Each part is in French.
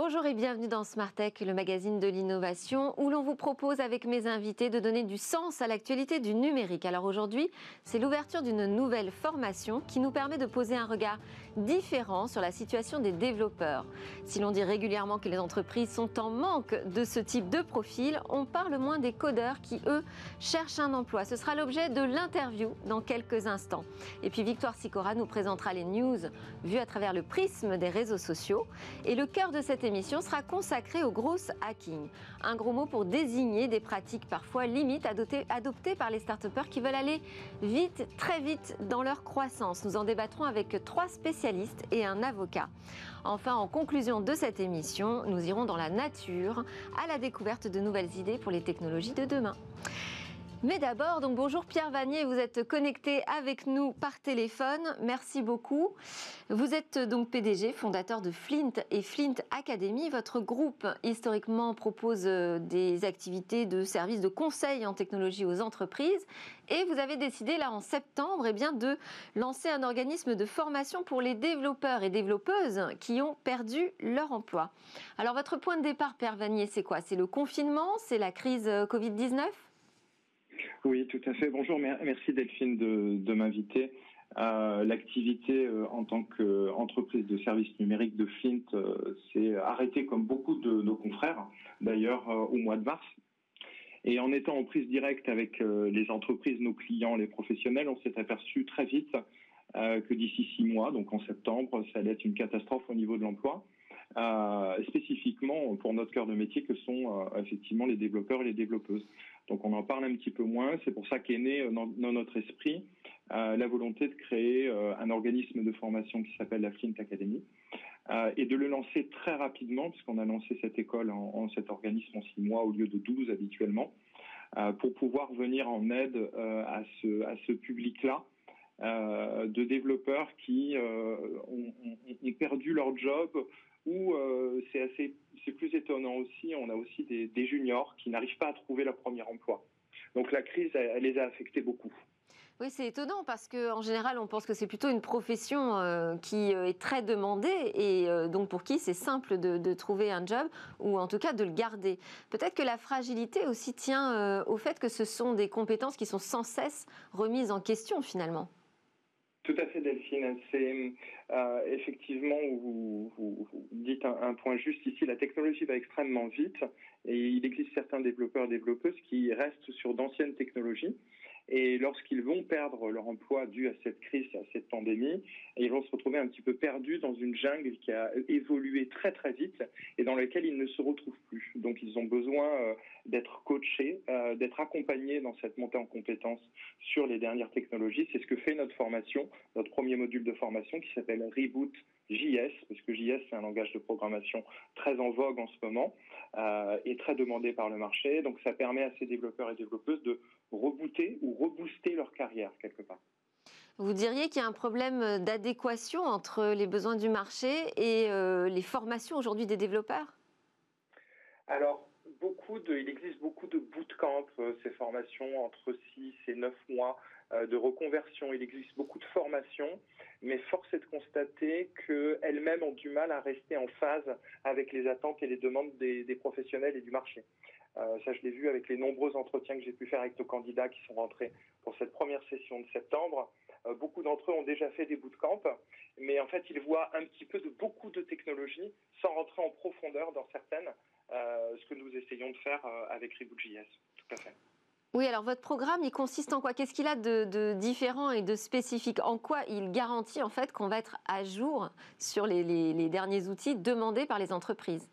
Bonjour et bienvenue dans Smart Tech, le magazine de l'innovation, où l'on vous propose avec mes invités de donner du sens à l'actualité du numérique. Alors aujourd'hui, c'est l'ouverture d'une nouvelle formation qui nous permet de poser un regard différent sur la situation des développeurs. Si l'on dit régulièrement que les entreprises sont en manque de ce type de profil, on parle moins des codeurs qui, eux, cherchent un emploi. Ce sera l'objet de l'interview dans quelques instants. Et puis Victoire Sicora nous présentera les news vues à travers le prisme des réseaux sociaux. Et le cœur de cette émission sera consacrée au gros hacking. Un gros mot pour désigner des pratiques parfois limites adoptées, par les start qui veulent aller vite, très vite dans leur croissance. Nous en débattrons avec trois spécialistes et un avocat. Enfin, en conclusion de cette émission, nous irons dans la nature à la découverte de nouvelles idées pour les technologies de demain. Mais d'abord, donc bonjour Pierre Vanier, vous êtes connecté avec nous par téléphone. Merci beaucoup. Vous êtes donc PDG, fondateur de Flint et Flint Academy. Votre groupe historiquement propose euh, des activités de services de conseil en technologie aux entreprises et vous avez décidé là en septembre eh bien, de lancer un organisme de formation pour les développeurs et développeuses qui ont perdu leur emploi. Alors votre point de départ, Pierre Vanier, c'est quoi? C'est le confinement? C'est la crise euh, Covid-19 oui, tout à fait. Bonjour, merci Delphine de, m'inviter. Euh, l'activité euh, en tant qu'entreprise de services numériques de Flint euh, s'est arrêtée comme beaucoup de nos confrères, d'ailleurs au mois de mars. Et en étant en prise directe avec les entreprises, nos clients, les professionnels, on s'est aperçu très vite que d'ici six mois, donc en septembre, ça allait être une catastrophe au niveau de l'emploi. Spécifiquement pour notre cœur de métier que sont effectivement les développeurs et les développeuses. Donc on en parle un petit peu moins. C'est pour ça qu'est né euh, dans, notre esprit euh, la volonté de créer euh, un organisme de formation qui s'appelle la Flint Academy et de le lancer très rapidement, puisqu'on a lancé cette école, en, cet organisme en six mois au lieu de douze habituellement, pour pouvoir venir en aide à ce, public-là. de développeurs qui ont, perdu leur job ou c'est assez c'est plus étonnant aussi, on a aussi des, juniors qui n'arrivent pas à trouver leur premier emploi. Donc la crise, elle, les a affectés beaucoup. Oui, c'est étonnant parce qu'en général, on pense que c'est plutôt une profession euh, qui euh, est très demandée et euh, donc pour qui c'est simple de, trouver un job ou en tout cas de le garder. Peut-être que la fragilité aussi tient au fait que ce sont des compétences qui sont sans cesse remises en question finalement. Delphine. C'est euh, effectivement, vous, vous, dites un, point juste ici. La technologie va extrêmement vite et il existe certains développeurs et développeuses qui restent sur d'anciennes technologies et lorsqu'ils vont perdre leur emploi dû à cette crise, à cette pandémie, ils vont se retrouver un petit peu perdus dans une jungle qui a évolué très très vite et dans laquelle ils ne se retrouvent plus. Donc ils ont besoin euh, d'être coachés, euh, d'être accompagnés dans cette montée en compétences sur les dernières technologies. C'est ce que fait notre formation, notre premier module de formation qui s'appelle Reboot JS, parce que JS c'est un langage de programmation très en vogue en ce moment euh, et très demandé par le marché. Donc ça permet à ces développeurs et développeuses de rebooter ou rebooster leur carrière quelque part. Vous diriez qu'il y a un problème d'adéquation entre les besoins du marché et euh, les formations aujourd'hui des développeurs? Alors, beaucoup de, il existe beaucoup de bootcamps, euh, ces formations entre 6 et 9 mois euh, de reconversion. Il existe beaucoup de formations, mais force est de constater qu'elles-mêmes ont du mal à rester en phase avec les attentes et les demandes des professionnels et du marché. Euh, ça, je l'ai vu avec les nombreux entretiens que j'ai pu faire avec nos candidats qui sont rentrés pour cette première session de septembre. Euh, beaucoup d'entre eux ont déjà fait des bootcamps, mais en fait, ils voient un petit peu de beaucoup de technologies sans rentrer en profondeur dans certaines, euh, ce que nous essayons de faire avec Reboot.js. Tout à fait. Oui, alors votre programme, il consiste en quoi? Qu'est-ce qu'il a de, différent et de spécifique? En quoi il garantit en fait qu'on va être à jour sur les derniers outils demandés par les entreprises?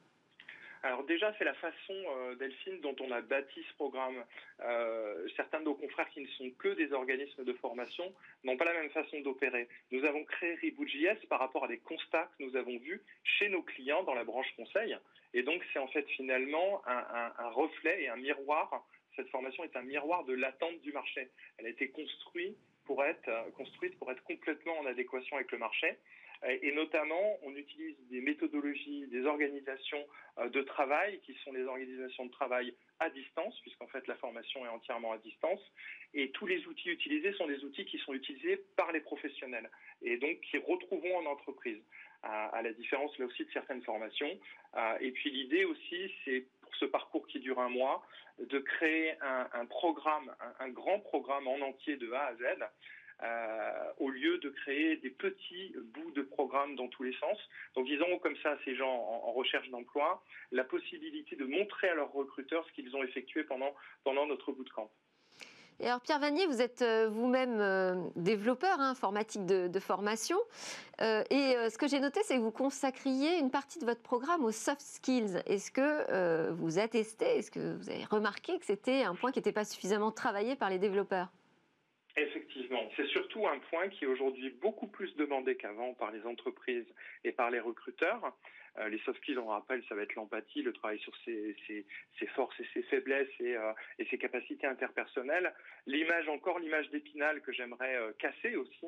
Alors déjà, c'est la façon, euh, Delphine, dont on a bâti ce programme. Euh, certains de nos confrères qui ne sont que des organismes de formation n'ont pas la même façon d'opérer. Nous avons créé Reboot.js par rapport à des constats que nous avons vus chez nos clients dans la branche conseil. Et donc, c'est en fait finalement un, reflet et un miroir. Cette formation est un miroir de l'attente du marché. Elle a été construite pour être, construite pour être complètement en adéquation avec le marché. Et notamment, on utilise des méthodologies, des organisations de travail qui sont les organisations de travail à distance, puisqu'en fait la formation est entièrement à distance. Et tous les outils utilisés sont des outils qui sont utilisés par les professionnels et donc qui retrouveront en entreprise, à, la différence là aussi de certaines formations. Et puis l'idée aussi, c'est pour ce parcours qui dure un mois, de créer un, programme, un, grand programme en entier de A à Z, euh, au lieu de créer des petits bouts de programme dans tous les sens. Donc disons comme ça à ces gens en, recherche d'emploi la possibilité de montrer à leurs recruteurs ce qu'ils ont effectué pendant, pendant notre bootcamp. Et alors Pierre Vanier, vous êtes euh, vous-même euh, développeur hein, informatique de, formation. et ce que j'ai noté, c'est que vous consacriez une partie de votre programme aux soft skills. Est-ce que vous attestez, est-ce que vous avez remarqué que c'était un point qui n'était pas suffisamment travaillé par les développeurs? Effectivement, c'est surtout un point qui est aujourd'hui beaucoup plus demandé qu'avant par les entreprises et par les recruteurs. Euh, les soft skills, on rappelle, ça va être l'empathie, le travail sur ses, forces et ses faiblesses euh, et, ses capacités interpersonnelles. L'image, encore l'image d'Épinal que j'aimerais euh, casser aussi,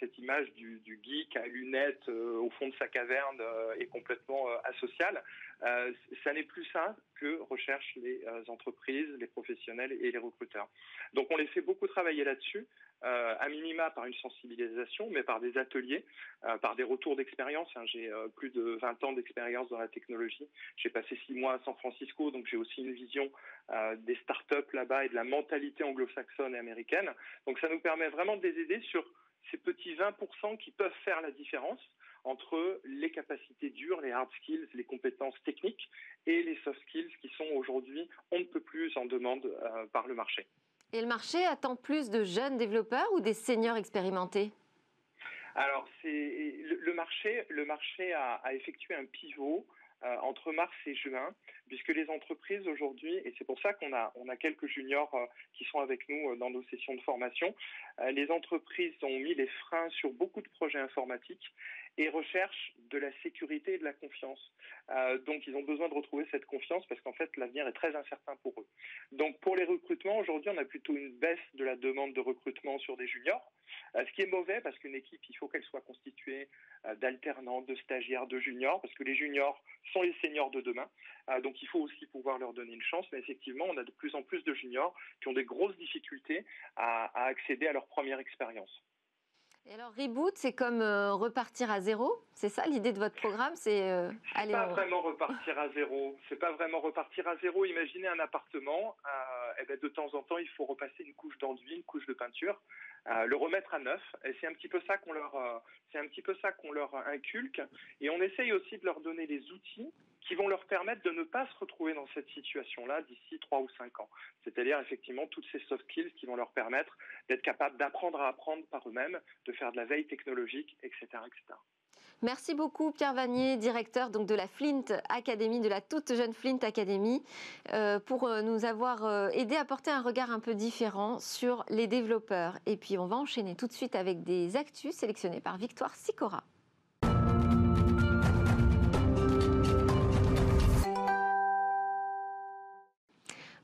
cette image du, geek à lunettes au fond de sa caverne et complètement asocial. ça n'est plus ça que recherchent les entreprises, les professionnels et les recruteurs. Donc on les fait beaucoup travailler là-dessus. À minima par une sensibilisation, mais par des ateliers, par des retours d'expérience. Hein. J'ai plus de 20 ans d'expérience dans la technologie. J'ai passé six mois à San Francisco, donc j'ai aussi une vision des startups là-bas et de la mentalité anglo-saxonne et américaine. Donc ça nous permet vraiment de les aider sur ces petits 20% qui peuvent faire la différence entre les capacités dures, les hard skills, les compétences techniques et les soft skills qui sont aujourd'hui on ne peut plus en demande par le marché. Et le marché attend plus de jeunes développeurs ou des seniors expérimentés? Alors, le, marché, le marché a, effectué un pivot euh, entre mars et juin, puisque les entreprises aujourd'hui, et c'est pour ça qu'on a, on a quelques juniors euh, qui sont avec nous euh, dans nos sessions de formation, les entreprises ont mis les freins sur beaucoup de projets informatiques et recherchent de la sécurité et de la confiance. Euh, donc ils ont besoin de retrouver cette confiance parce qu'en fait l'avenir est très incertain pour eux. Donc pour les recrutements, aujourd'hui on a plutôt une baisse de la demande de recrutement sur des juniors, euh, ce qui est mauvais parce qu'une équipe, il faut qu'elle soit constituée euh, d'alternants, de stagiaires, de juniors, parce que les juniors sont les seniors de demain. donc il faut aussi pouvoir leur donner une chance, mais effectivement on a de plus en plus de juniors qui ont des grosses difficultés à accéder à leur première expérience. Et alors reboot, c'est comme euh, repartir à zéro, c'est ça l'idée de votre programme, c'est euh, aller. Pas vraiment repartir à zéro. C'est pas vraiment repartir à zéro. Imaginez un appartement, euh, et eh ben, de temps en temps il faut repasser une couche d'enduit, une couche de peinture, le remettre à neuf. Et c'est un petit peu ça qu'on leur, c'est un petit peu ça qu'on leur inculque. Et on essaye aussi de leur donner les outils qui vont leur permettre de ne pas se retrouver dans cette situation-là d'ici trois ou cinq ans. C'est-à-dire effectivement toutes ces soft skills qui vont leur permettre d'être capables d'apprendre à apprendre par eux-mêmes, de faire de la veille technologique, etc.. Merci beaucoup Pierre Vanier, directeur donc de la Flint Academy, de la toute jeune Flint Academy, euh, pour euh, nous avoir euh, aidé à porter un regard un peu différent sur les développeurs. Et puis on va enchaîner tout de suite avec des actus sélectionnés par Victoire Sicora.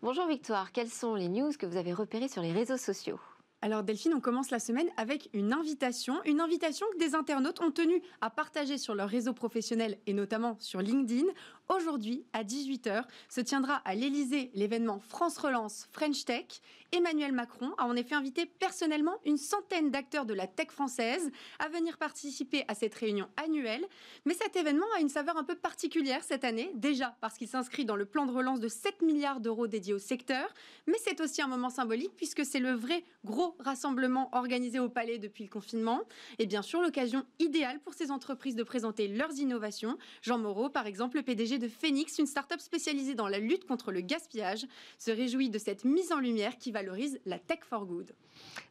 Bonjour Victoire, quelles sont les news que vous avez repérées sur les réseaux sociaux? Alors Delphine, on commence la semaine avec une invitation, une invitation que des internautes ont tenu à partager sur leur réseau professionnel et notamment sur LinkedIn. Aujourd'hui, à 18h, se tiendra à l'Elysée l'événement France Relance French Tech. Emmanuel Macron a en effet invité personnellement une centaine d'acteurs de la tech française à venir participer à cette réunion annuelle. Mais cet événement a une saveur un peu particulière cette année, déjà parce qu'il s'inscrit dans le plan de relance de 7 milliards d'euros dédiés au secteur, mais c'est aussi un moment symbolique puisque c'est le vrai gros rassemblement organisé au Palais depuis le confinement. Et bien sûr, l'occasion idéale pour ces entreprises de présenter leurs innovations. Jean Moreau, par exemple, le PDG de Phoenix, une start-up spécialisée dans la lutte contre le gaspillage, se réjouit de cette mise en lumière qui valorise la tech for good.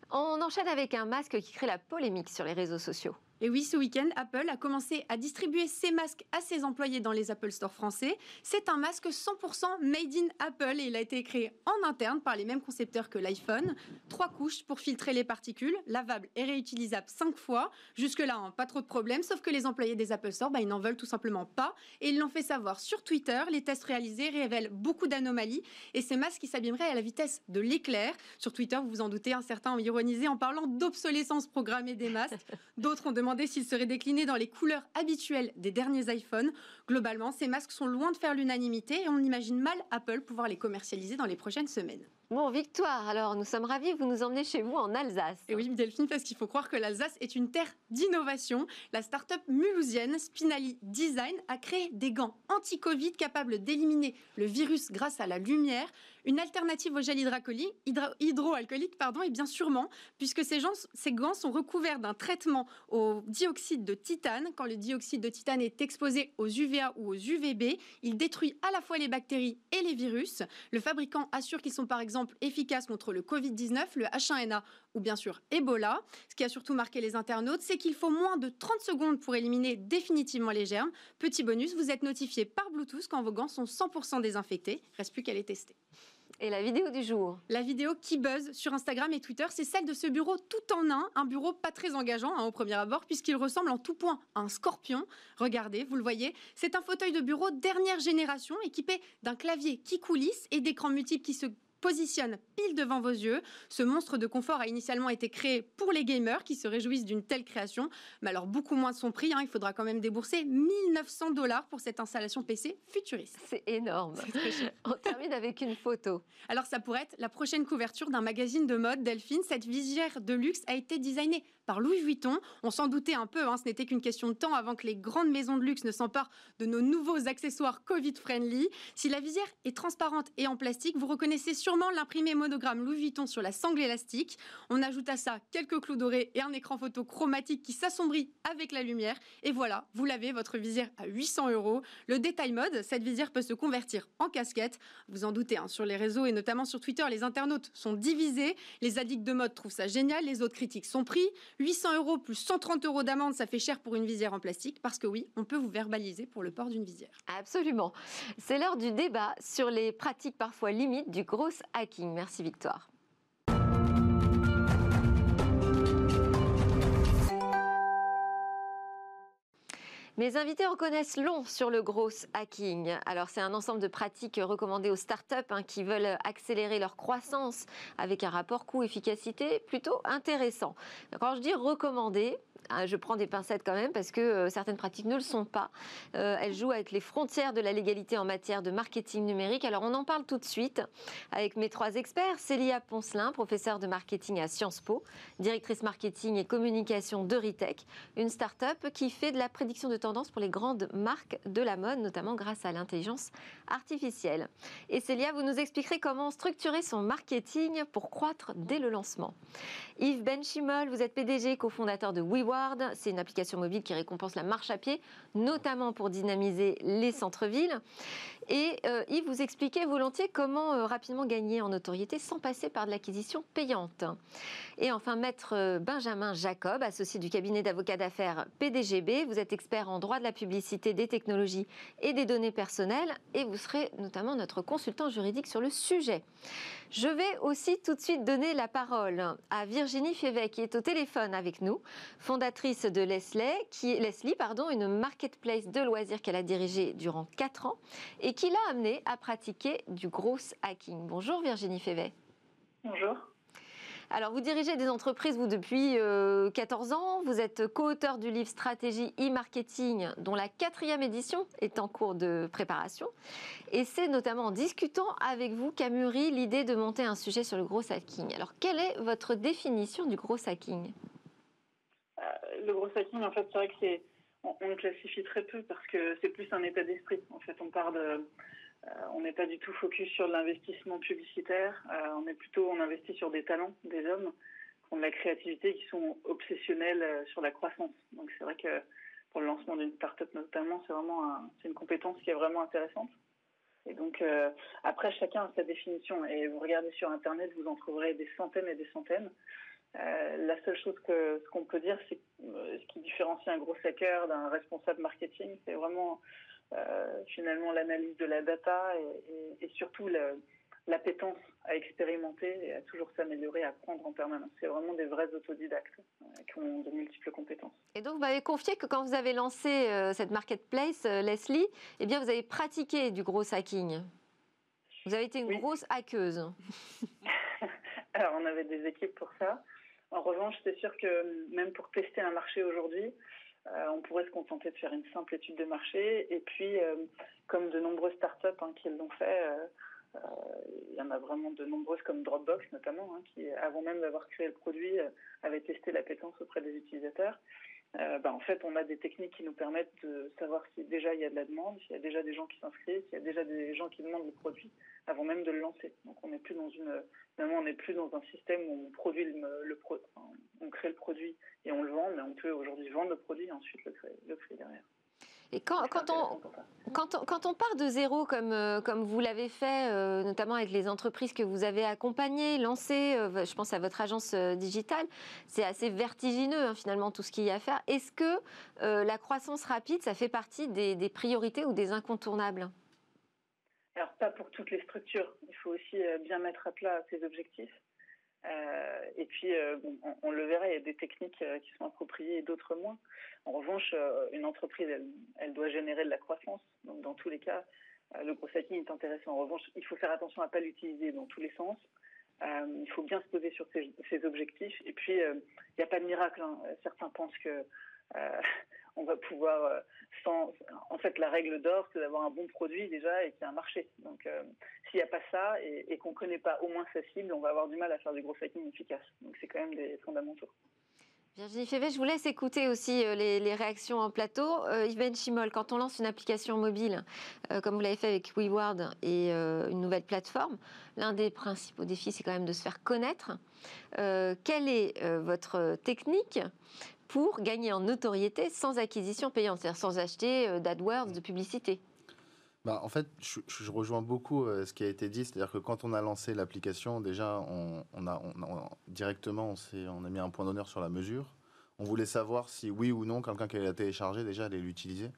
On enchaîne avec un masque qui crée la polémique sur les réseaux sociaux. Et oui, ce week-end, Apple a commencé à distribuer ses masques à ses employés dans les Apple Store français. C'est un masque 100% made in Apple et il a été créé en interne par les mêmes concepteurs que l'iPhone. Trois couches pour filtrer les particules, lavable et réutilisable cinq fois. Jusque-là, hein, pas trop de problèmes, sauf que les employés des Apple Store, bah, ils n'en veulent tout simplement pas. Et ils l'ont fait savoir sur Twitter. Les tests réalisés révèlent beaucoup d'anomalies et ces masques qui s'abîmeraient à la vitesse de l'éclair. Sur Twitter, vous vous en doutez, un certain ont ironisé en parlant d'obsolescence programmée des masques. D'autres ont demandé demandé s'ils seraient déclinés dans les couleurs habituelles des derniers iPhones. Globalement, ces masques sont loin de faire l'unanimité et on imagine mal Apple pouvoir les commercialiser dans les prochaines semaines. Bon, Victoire, alors nous sommes ravis, vous nous emmenez chez vous en Alsace. Et oui, Delphine, parce qu'il faut croire que l'Alsace est une terre d'innovation. La start-up mulhousienne Spinali Design a créé des gants anti-Covid capables d'éliminer le virus grâce à la lumière. Une alternative au gel hydroalcoolique, pardon, et bien sûrement, puisque ces gants sont recouverts d'un traitement au dioxyde de titane. Quand le dioxyde de titane est exposé aux UVA ou aux UVB, il détruit à la fois les bactéries et les virus. Le fabricant assure qu'ils sont par exemple efficaces contre le Covid-19, le H1N1 ou bien sûr Ebola. Ce qui a surtout marqué les internautes, c'est qu'il faut moins de 30 secondes pour éliminer définitivement les germes. Petit bonus, vous êtes notifié par Bluetooth quand vos gants sont 100% désinfectés. Reste plus qu'à les tester. Et la vidéo du jour La vidéo qui buzz sur Instagram et Twitter, c'est celle de ce bureau tout en un, un bureau pas très engageant hein, au premier abord, puisqu'il ressemble en tout point à un scorpion. Regardez, vous le voyez, c'est un fauteuil de bureau dernière génération équipé d'un clavier qui coulisse et d'écrans multiples qui se positionne pile devant vos yeux. Ce monstre de confort a initialement été créé pour les gamers qui se réjouissent d'une telle création, mais alors beaucoup moins de son prix. Hein. il faudra quand même débourser 1900 dollars pour cette installation PC futuriste. C'est énorme. On termine avec une photo. Alors ça pourrait être la prochaine couverture d'un magazine de mode Delphine. Cette visière de luxe a été designée par Louis Vuitton. On s'en doutait un peu, hein, ce n'était qu'une question de temps avant que les grandes maisons de luxe ne s'emparent de nos nouveaux accessoires Covid-friendly. Si la visière est transparente et en plastique, vous reconnaissez sûrement l'imprimé monogramme Louis Vuitton sur la sangle élastique. On ajoute à ça quelques clous dorés et un écran photo chromatique qui s'assombrit avec la lumière. Et voilà, vous l'avez, votre visière à 800 euros. Le détail mode, cette visière peut se convertir en casquette. Vous en doutez, hein, sur les réseaux et notamment sur Twitter, les internautes sont divisés. Les addicts de mode trouvent ça génial, les autres critiques sont pris. 800 euros plus 130 euros d'amende, ça fait cher pour une visière en plastique, parce que oui, on peut vous verbaliser pour le port d'une visière. Absolument. C'est l'heure du débat sur les pratiques parfois limites du gros hacking. Merci Victoire. Mes invités en connaissent long sur le gros hacking. Alors, c'est un ensemble de pratiques recommandées aux startups hein, qui veulent accélérer leur croissance avec un rapport coût-efficacité plutôt intéressant. Quand je dis recommandé, je prends des pincettes quand même parce que euh, certaines pratiques ne le sont pas. Euh, elles jouent avec les frontières de la légalité en matière de marketing numérique. Alors on en parle tout de suite avec mes trois experts. Célia Poncelin, professeure de marketing à Sciences Po, directrice marketing et communication de Ritech, une start-up qui fait de la prédiction de tendance pour les grandes marques de la mode, notamment grâce à l'intelligence artificielle. Et Célia, vous nous expliquerez comment structurer son marketing pour croître dès le lancement. Yves Benchimol, vous êtes PDG, cofondateur de C'est une application mobile qui récompense la marche à pied, notamment pour dynamiser les centres-villes. Et euh, Yves, vous expliquez volontiers comment euh, rapidement gagner en notoriété sans passer par de l'acquisition payante. Et enfin, maître euh, Benjamin Jacob, associé du cabinet d'avocats d'affaires PDGB. Vous êtes expert en droit de la publicité, des technologies et des données personnelles. Et vous serez notamment notre consultant juridique sur le sujet. Je vais aussi tout de suite donner la parole à Virginie Févet, qui est au téléphone avec nous, fondatrice de Leslie, qui Leslie, pardon, une marketplace de loisirs qu'elle a dirigée durant 4 ans et qui l'a amenée à pratiquer du gros hacking. Bonjour Virginie Févet. Bonjour. Alors, vous dirigez des entreprises, vous, depuis 14 euh, ans. Vous êtes co-auteur du livre Stratégie e-marketing, dont la quatrième édition est en cours de préparation. Et c'est notamment en discutant avec vous qu'a mûri l'idée de monter un sujet sur le gros hacking. Alors, quelle est votre définition du gros hacking? Le gros hacking, en fait, c'est vrai que c'est on, le classifie très peu parce que c'est plus un état d'esprit. En fait, on part de euh, on n'est pas du tout focus sur l'investissement publicitaire. Euh, on est plutôt, on investit sur des talents, des hommes qui ont de la créativité, qui sont obsessionnels euh, sur la croissance. Donc c'est vrai que pour le lancement d'une start-up notamment, c'est vraiment c'est une compétence qui est vraiment intéressante. Et donc après, chacun a sa définition. Et vous regardez sur Internet, vous en trouverez des centaines et des centaines. La seule chose que ce qu'on peut dire, c'est ce qui différencie un gros hacker d'un responsable marketing, c'est vraiment euh, finalement l'analyse de la data et, surtout l'appétence à expérimenter et à toujours s'améliorer, à apprendre en permanence. C'est vraiment des vrais autodidactes euh, qui ont de multiples compétences. Et donc, vous m'avez confié que quand vous avez lancé euh, cette marketplace, Leslie, eh bien, vous avez pratiqué du gros hacking. Vous avez été une grosse hackeuse. Alors, on avait des équipes pour ça. En revanche, c'est sûr que même pour tester un marché aujourd'hui, on pourrait se contenter de faire une simple étude de marché. Et puis, comme de nombreuses startups hein, qui l'ont fait, il y en a vraiment de nombreuses comme Dropbox notamment, hein, qui avant même d'avoir créé le produit avait testé l'appétence auprès des utilisateurs. Euh, bah, en fait, on a des techniques qui nous permettent de savoir si déjà il y a de la demande, s'il y a déjà des gens qui s'inscrivent, s'il y a déjà des gens qui demandent le produit avant même de le lancer. Donc, on n'est plus dans un système où on produit on crée le produit et on le vend, mais on peut aujourd'hui vendre le produit et ensuite le créer, le créer derrière. Et quand, on, quand, on, part de zéro, comme, euh, comme vous l'avez fait, euh, notamment avec les entreprises que vous avez accompagnées, lancées, euh, je pense à votre agence digitale, c'est assez vertigineux hein, finalement tout ce qu'il y a à faire. Est-ce que la croissance rapide, ça fait partie des, des priorités ou des incontournables? Alors pas pour toutes les structures. Il faut aussi bien mettre à plat ses objectifs. Euh, et puis, euh, on, le verra, il y a des techniques euh, qui sont appropriées et d'autres moins. En revanche, une entreprise, elle, doit générer de la croissance. Donc, dans tous les cas, le gros hacking est intéressant. En revanche, il faut faire attention à ne pas l'utiliser dans tous les sens. il faut bien se poser sur ses, objectifs. Et puis, il n'y a pas de miracle. Hein. Certains pensent que on va pouvoir, euh, sans, en fait, la règle d'or, c'est d'avoir un bon produit déjà et qu'il y a un marché. Donc, euh, s'il n'y a pas ça et, qu'on ne connaît pas au moins sa cible, on va avoir du mal à faire du gros hacking efficace. Donc, c'est quand même des fondamentaux. Virginie Févé, je vous laisse écouter aussi euh, les, réactions en plateau. Yves Chimol, quand on lance une application mobile, comme vous l'avez fait avec WeWard et une nouvelle plateforme, l'un des principaux défis, c'est quand même de se faire connaître. quelle est votre technique? Pour gagner en notoriété sans acquisition payante, c'est-à-dire sans acheter euh, d'AdWords, de publicité bah, en fait, je, rejoins beaucoup euh, ce qui a été dit, c'est-à-dire que quand on a lancé l'application, déjà, on, a, directement, on, on a mis un point d'honneur sur la mesure. On voulait savoir si oui ou non, quelqu'un qui allait la télécharger, déjà, allait l'utiliser.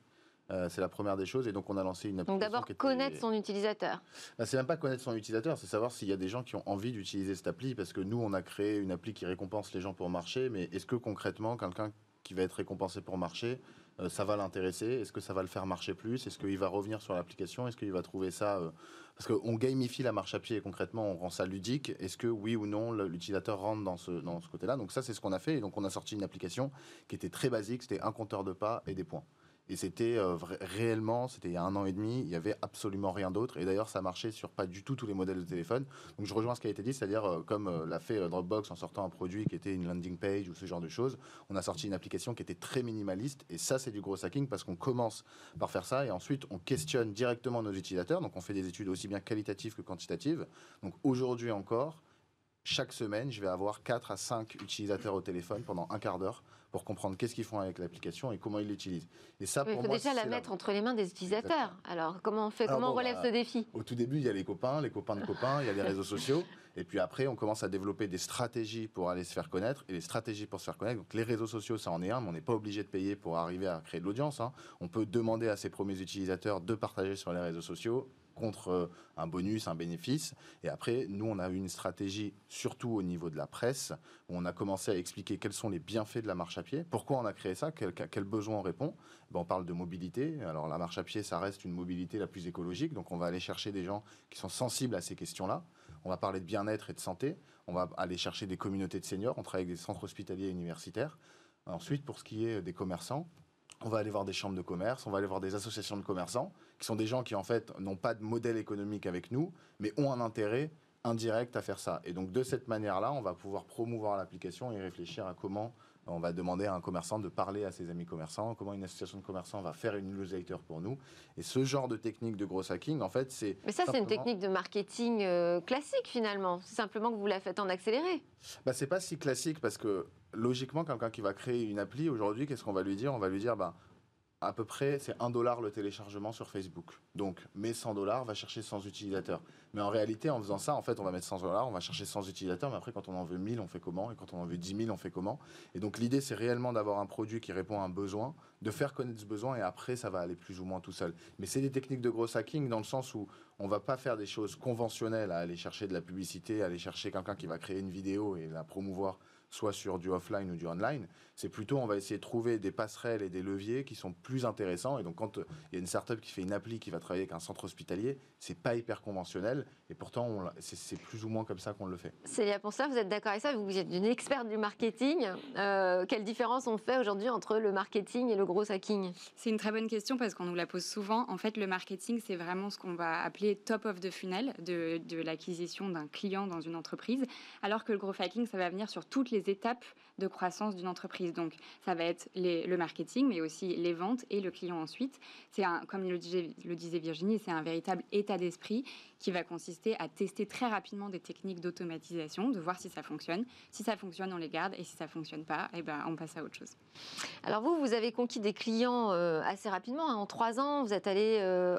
Euh, c'est la première des choses. Et donc, on a lancé une application. Donc, d'abord, connaître son utilisateur. Bah, c'est même pas connaître son utilisateur, c'est savoir s'il y a des gens qui ont envie d'utiliser cette appli. Parce que nous, on a créé une appli qui récompense les gens pour marcher. Mais est-ce que concrètement, quelqu'un qui va être récompensé pour marcher, euh, ça va l'intéresser? Est-ce que ça va le faire marcher plus? Est-ce qu'il va revenir sur l'application? Est-ce qu'il va trouver ça euh, Parce qu'on gamifie la marche à pied et concrètement, on rend ça ludique. Est-ce que oui ou non, l'utilisateur rentre dans ce, dans ce côté-là? Donc ça, c'est ce qu'on a fait. Et donc, on a sorti une application qui était très basique. C'était un compteur de pas et des points. Et c'était euh, réellement, c'était il y a un an et demi, il n'y avait absolument rien d'autre. Et d'ailleurs, ça marchait sur pas du tout tous les modèles de téléphone. Donc je rejoins ce qui a été dit, c'est-à-dire euh, comme euh, l'a fait Dropbox en sortant un produit qui était une landing page ou ce genre de choses, on a sorti une application qui était très minimaliste. Et ça, c'est du gros hacking parce qu'on commence par faire ça et ensuite on questionne directement nos utilisateurs. Donc on fait des études aussi bien qualitatives que quantitatives. Donc aujourd'hui encore, chaque semaine, je vais avoir 4 à 5 utilisateurs au téléphone pendant un quart d'heure pour comprendre qu'est-ce qu'ils font avec l'application et comment ils l'utilisent. Et ça, il faut déjà la mettre entre les mains des utilisateurs. Alors, comment on fait Comment on relève bah, ce défi? Au tout début, il y a les copains, les copains de copains, il y a les réseaux sociaux. Et puis après, on commence à développer des stratégies pour aller se faire connaître. Et les stratégies pour se faire connaître, donc les réseaux sociaux, ça en est un, mais on n'est pas obligé de payer pour arriver à créer de l'audience. Hein. On peut demander à ses premiers utilisateurs de partager sur les réseaux sociaux contre euh, un bonus, un bénéfice. Et après, nous, on a eu une stratégie, surtout au niveau de la presse, où on a commencé à expliquer quels sont les bienfaits de la marche à pied, pourquoi on a créé ça, quel, quel besoin on répond? Ben, on parle de mobilité. Alors, la marche à pied, ça reste une mobilité la plus écologique. Donc, on va aller chercher des gens qui sont sensibles à ces questions-là. On va parler de bien-être et de santé. On va aller chercher des communautés de seniors. On travaille avec des centres hospitaliers et universitaires. Ensuite, pour ce qui est des commerçants, on va aller voir des chambres de commerce, on va aller voir des associations de commerçants, qui sont des gens qui en fait n'ont pas de modèle économique avec nous, mais ont un intérêt indirect à faire ça. Et donc de cette manière-là, on va pouvoir promouvoir l'application et réfléchir à comment on va demander à un commerçant de parler à ses amis commerçants, comment une association de commerçants va faire une newsletter pour nous. Et ce genre de technique de gros hacking, en fait, c'est... Mais ça, c'est une technique de marketing euh, classique, finalement. C'est simplement que vous la faites en accéléré. Bah, c'est pas si classique parce que logiquement, quelqu'un qui va créer une appli aujourd'hui, qu'est-ce qu'on va lui dire? On va lui dire, bah, à peu près, c'est 1 dollar le téléchargement sur Facebook. Donc, mais 100 dollars, va chercher 100 utilisateurs. Mais en réalité, en faisant ça, en fait, on va mettre 100 dollars, on va chercher 100 utilisateurs, mais après, quand on en veut 1000, on fait comment? Et quand on en veut 10 000, on fait comment? Et donc, l'idée, c'est réellement d'avoir un produit qui répond à un besoin, de faire connaître ce besoin, et après, ça va aller plus ou moins tout seul. Mais c'est des techniques de gros hacking dans le sens où on va pas faire des choses conventionnelles, à aller chercher de la publicité, aller chercher quelqu'un qui va créer une vidéo et la promouvoir soit sur du offline ou du online. C'est plutôt, on va essayer de trouver des passerelles et des leviers qui sont plus intéressants. Et donc, quand euh, il y a une startup qui fait une appli qui va travailler avec un centre hospitalier, c'est pas hyper conventionnel. Et pourtant, c'est plus ou moins comme ça qu'on le fait. Célia ça vous êtes d'accord avec ça Vous êtes une experte du marketing. Euh, quelle différence on fait aujourd'hui entre le marketing et le gros hacking? C'est une très bonne question parce qu'on nous la pose souvent. En fait, le marketing, c'est vraiment ce qu'on va appeler top of the funnel de, de l'acquisition d'un client dans une entreprise, alors que le gros hacking, ça va venir sur toutes les étapes de croissance d'une entreprise. Donc, ça va être le marketing, mais aussi les ventes et le client ensuite. C'est comme le disait, le disait Virginie, c'est un véritable état d'esprit qui va consister à tester très rapidement des techniques d'automatisation, de voir si ça fonctionne. Si ça fonctionne, on les garde, et si ça fonctionne pas, eh ben, on passe à autre chose. Alors vous, vous avez conquis des clients euh, assez rapidement. Hein. En trois ans, vous êtes allé euh,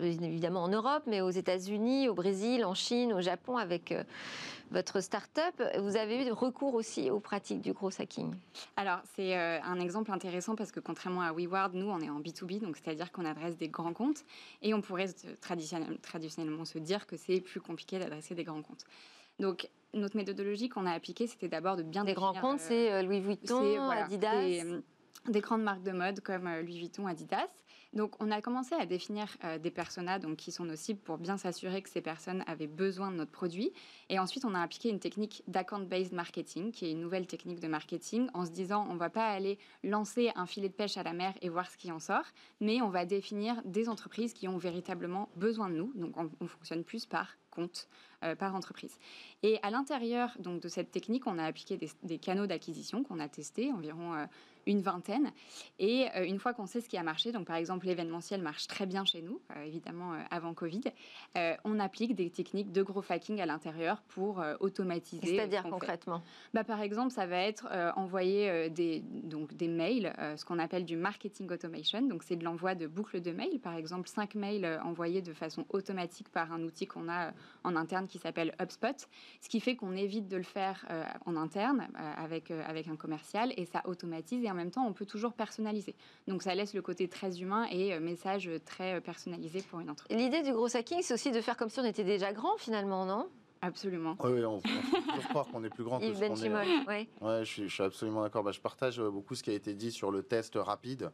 évidemment en Europe, mais aux États-Unis, au Brésil, en Chine, au Japon, avec euh, votre start-up, vous avez eu recours aussi aux pratiques du gros hacking. Alors, c'est euh, un exemple intéressant parce que contrairement à WeWard, nous, on est en B2B, donc c'est-à-dire qu'on adresse des grands comptes et on pourrait traditionnellement se dire que c'est plus compliqué d'adresser des grands comptes. Donc, notre méthodologie qu'on a appliquée, c'était d'abord de bien des grands comptes, euh, c'est euh, Louis Vuitton, Adidas. des grandes marques de mode comme Louis Vuitton, Adidas. Donc, on a commencé à définir euh, des personas donc, qui sont nos cibles pour bien s'assurer que ces personnes avaient besoin de notre produit. Et ensuite, on a appliqué une technique d'account-based marketing, qui est une nouvelle technique de marketing, en se disant on ne va pas aller lancer un filet de pêche à la mer et voir ce qui en sort, mais on va définir des entreprises qui ont véritablement besoin de nous. Donc, on, fonctionne plus par compte euh, par entreprise. Et à l'intérieur donc de cette technique, on a appliqué des, canaux d'acquisition qu'on a testés, environ euh, une vingtaine. Et euh, une fois qu'on sait ce qui a marché, donc par exemple l'événementiel marche très bien chez nous, euh, évidemment euh, avant Covid, on applique des techniques de gros hacking à l'intérieur pour automatiser. C'est-à-dire concrètement? Bah, Par exemple, ça va être envoyer des, donc, des mails, ce qu'on appelle du marketing automation. Donc c'est de l'envoi de boucles de mails, par exemple 5 mails envoyés de façon automatique par un outil qu'on a en interne qui s'appelle HubSpot, ce qui fait qu'on évite de le faire en interne avec, avec un commercial et ça automatise et en même temps, on peut toujours personnaliser. Donc ça laisse le côté très humain et euh, message très euh, personnalisé pour une entreprise. L'idée du gros hacking, c'est aussi de faire comme si on était déjà grand finalement, non? Absolument. Oui, on, peut croire qu'on est plus grand que ce qu'on est. Oui, ouais, je, suis, absolument d'accord. Bah, je partage euh, beaucoup ce qui a été dit sur le test rapide.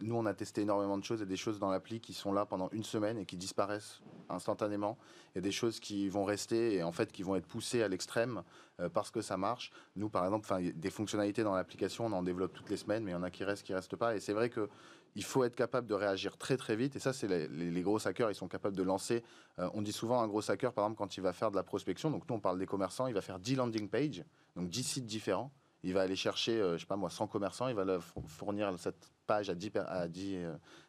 Nous, on a testé énormément de choses et des choses dans l'appli qui sont là pendant une semaine et qui disparaissent instantanément. Il y a des choses qui vont rester et en fait qui vont être poussées à l'extrême euh, parce que ça marche. Nous, par exemple, des fonctionnalités dans l'application, on en développe toutes les semaines, mais il y en a qui restent, qui restent pas. Et c'est vrai que il faut être capable de réagir très très vite. Et ça, c'est les, gros hackers, ils sont capables de lancer. Euh, on dit souvent un gros hacker, par exemple, quand il va faire de la prospection. Donc nous, on parle des commerçants, il va faire 10 landing pages, donc 10 sites différents. Il va aller chercher, euh, je sais pas moi, 100 commerçants, il va leur fournir cette page à 10, à 10,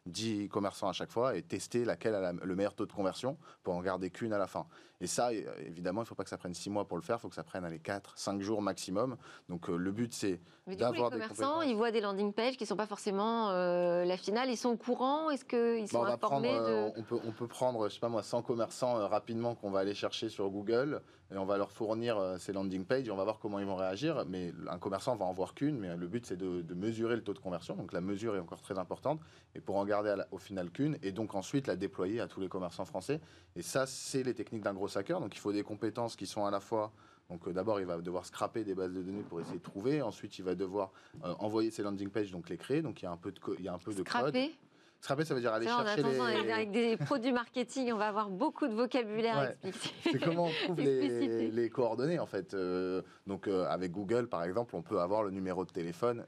10 commerçants à chaque fois et tester laquelle a le meilleur taux de conversion pour en garder qu'une à la fin. Et ça, évidemment, il ne faut pas que ça prenne 6 mois pour le faire, il faut que ça prenne les 4, 5 jours maximum. Donc euh, le but, c'est d'avoir des commerçants, ils voient des landing pages qui ne sont pas forcément euh, la finale, ils sont au courant, est-ce qu'ils sont bah, informés euh, on, peut, on peut prendre, je sais pas moi, 100 commerçants rapidement qu'on va aller chercher sur Google et on va leur fournir ces landing pages et on va voir comment ils vont réagir. Mais un commerçant va en voir qu'une, mais le but, c'est de, de mesurer le taux de conversion. Donc la mesure est encore très importante. Et pour en garder au final qu'une, et donc ensuite la déployer à tous les commerçants français. Et ça, c'est les techniques d'un gros hacker. Donc il faut des compétences qui sont à la fois donc euh, d'abord, il va devoir scraper des bases de données pour essayer de trouver. Ensuite, il va devoir euh, envoyer ses landing pages, donc les créer. Donc il y a un peu de, il y a un peu de code. Scraper, ça veut dire aller chercher les... Avec des produits marketing, on va avoir beaucoup de vocabulaire à expliquer. C'est comment on trouve les, les, coordonnées, en fait. Euh, donc avec Google, par exemple, on peut avoir le numéro de téléphone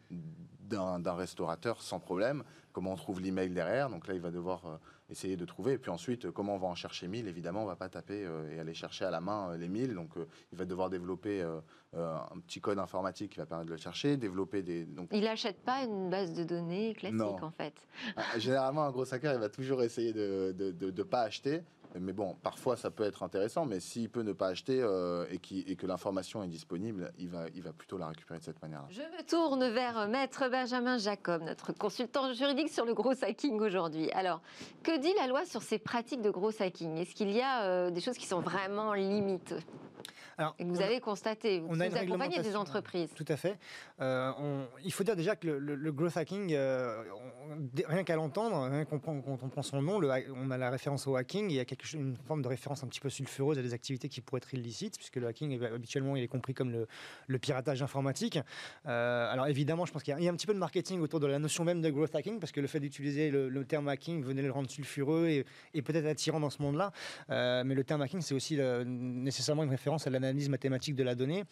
d'un restaurateur sans problème. Comment on trouve l'email derrière Donc là, il va devoir euh, essayer de trouver. Et puis ensuite, euh, comment on va en chercher 1000 Évidemment, on va pas taper euh, et aller chercher à la main les 1000. Donc il va devoir développer un petit code informatique qui va permettre de le chercher, développer des. Donc... Il n'achète pas une base de données classique en fait. Ah, généralement, un gros hacker, il va toujours essayer de ne pas acheter mais bon, parfois ça peut être intéressant, mais s'il peut ne pas acheter euh, et, que l'information est disponible, il va, il va plutôt la récupérer de cette manière-là. Je me tourne vers Maître Benjamin Jacob, notre consultant juridique sur le gros hacking aujourd'hui. Alors, que dit la loi sur ces pratiques de gros hacking? Est-ce qu'il y a euh, des choses qui sont vraiment limites? Et vous avez constaté, vous, vous accompagnez des entreprises. Tout à fait. Euh, il faut dire déjà que le, growth hacking, euh, rien qu'à l'entendre, quand on prend son nom, on a la référence au hacking, il y a quelque, une forme de référence un petit peu sulfureuse à des activités qui pourraient être illicites, puisque le hacking, habituellement, il est compris comme le, piratage informatique. Euh, alors évidemment, je pense qu'il y, a un petit peu de marketing autour de la notion même de growth hacking, parce que le fait d'utiliser le, terme hacking venait le rendre sulfureux et, et peut-être attirant dans ce monde-là. mais le terme hacking, c'est aussi nécessairement une référence à l'analyse mathématique de la donnée.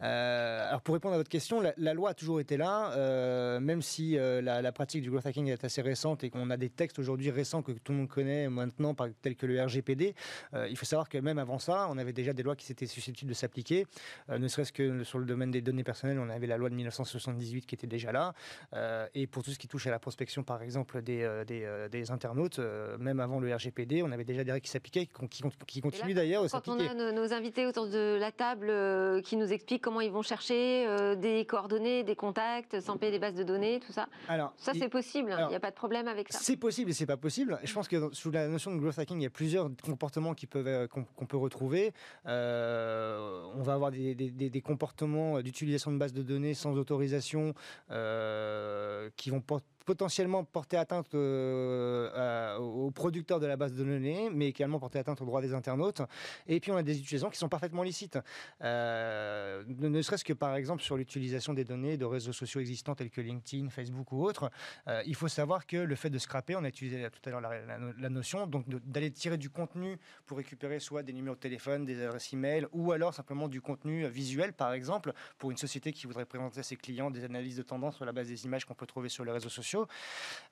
alors pour répondre à votre question, la, loi a toujours été là, euh, même si euh, la, pratique du growth hacking est assez récente et qu'on a des textes aujourd'hui récents que tout le monde connaît maintenant, tels que le RGPD. Euh, il faut savoir que même avant ça, on avait déjà des lois qui étaient susceptibles de s'appliquer, ne serait-ce que sur le domaine des données personnelles, on avait la loi de 1978 qui était déjà là. et pour tout ce qui touche à la prospection, par exemple, des, des, internautes, même avant le RGPD, on avait déjà des règles qui s'appliquaient, qui, qui, continuent d'ailleurs. Quand on a nos, invités autour de la table qui nous expliquent comment ils vont chercher des coordonnées, des contacts, sans payer des bases de données, tout ça. Alors, ça, c'est possible. Il n'y a pas de problème avec ça. C'est possible et c'est pas possible. Je pense que sous la notion de growth hacking, il y a plusieurs comportements qui peuvent euh, qu'on peut retrouver. Euh, on va avoir des, des, des comportements d'utilisation de bases de données sans autorisation euh, qui vont porter potentiellement porter atteinte euh, aux producteurs de la base de données, mais également porter atteinte aux droits des internautes. Et puis on a des utilisations qui sont parfaitement licites. Euh, ne, serait-ce que par exemple sur l'utilisation des données de réseaux sociaux existants tels que LinkedIn, Facebook ou autres. Euh, il faut savoir que le fait de scraper, on a utilisé tout à l'heure la, notion, donc d'aller tirer du contenu pour récupérer soit des numéros de téléphone, des adresses e-mail, ou alors simplement du contenu visuel, par exemple, pour une société qui voudrait présenter à ses clients des analyses de tendance sur la base des images qu'on peut trouver sur les réseaux sociaux.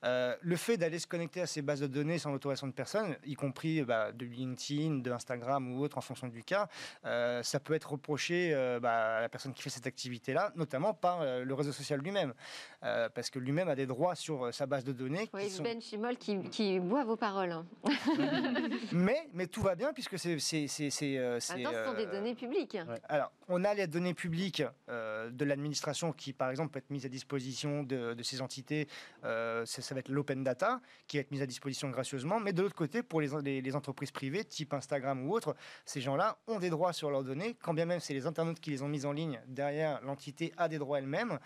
Euh, le fait d'aller se connecter à ces bases de données sans l'autorisation de personne, y compris bah, de LinkedIn, de Instagram ou autre en fonction du cas, euh, ça peut être reproché euh, bah, à la personne qui fait cette activité-là, notamment par le réseau social lui-même, parce que lui-même a des droits sur sa base de données. Oui, Ben Chimol qui, qui, boit vos paroles. Hein. mais, mais tout va bien puisque c'est... c'est, ce sont des données publiques. Alors, on a les données publiques de l'administration qui, par exemple, peut être mise à disposition de, de ces entités euh, ça, va être l'open data qui va être mise à disposition gracieusement. Mais de l'autre côté, pour les, entreprises privées, type Instagram ou autres, ces gens-là ont des droits sur leurs données, quand bien même c'est les internautes qui les ont mises en ligne. Derrière, l'entité a des droits elle-même.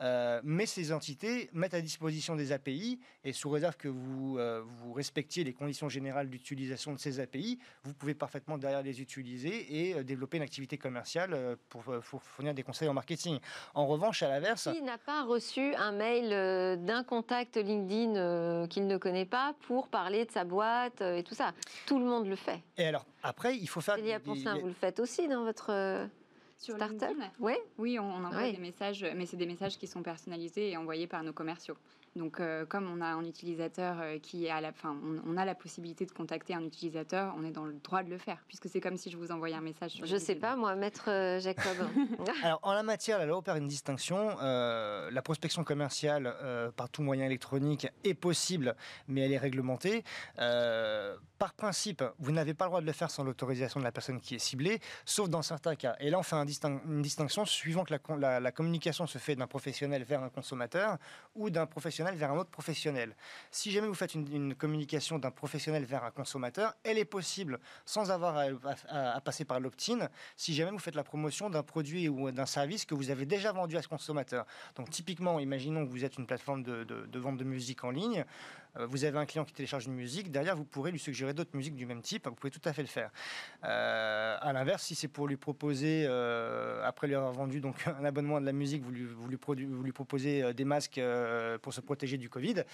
Euh, mais ces entités mettent à disposition des API et sous réserve que vous, euh, vous respectiez les conditions générales d'utilisation de ces API, vous pouvez parfaitement derrière les utiliser et développer une activité commerciale pour, pour, fournir des conseils en marketing. En revanche, à l'inverse... Qui n'a pas reçu un mail d'un contact LinkedIn euh, qu'il ne connaît pas pour parler de sa boîte euh, et tout ça. Tout le monde le fait. Et alors, après, il faut faire... Célia Ponsin, vous le faites aussi dans votre... Euh, Sur startup Oui, oui on, envoie des messages, mais c'est des messages qui sont personnalisés et envoyés par nos commerciaux. Donc, euh, comme on a un utilisateur euh, qui est à la fin, on, a la possibilité de contacter un utilisateur, on est dans le droit de le faire, puisque c'est comme si je vous envoyais un message. Sur je ne sais pas, moi, maître euh, Jacob. Alors, en la matière, la loi opère une distinction. la prospection commerciale par tout moyen électronique est possible, mais elle est réglementée. par principe, vous n'avez pas le droit de le faire sans l'autorisation de la personne qui est ciblée, sauf dans certains cas. Et là, on fait une distinction suivant que la communication se fait d'un professionnel vers un consommateur ou d'un professionnel vers un autre professionnel. Si jamais vous faites une, communication d'un professionnel vers un consommateur, elle est possible sans avoir à, passer par l'opt-in, si jamais vous faites la promotion d'un produit ou d'un service que vous avez déjà vendu à ce consommateur. Donc typiquement, imaginons que vous êtes une plateforme de vente de musique en ligne, vous avez un client qui télécharge une musique, derrière vous pourrez lui suggérer d'autres musiques du même type, vous pouvez tout à fait le faire. Euh, à l'inverse, si c'est pour lui proposer, euh, après lui avoir vendu donc un abonnement à de la musique, vous lui, vous lui, proposez des masques pour se protéger du Covid,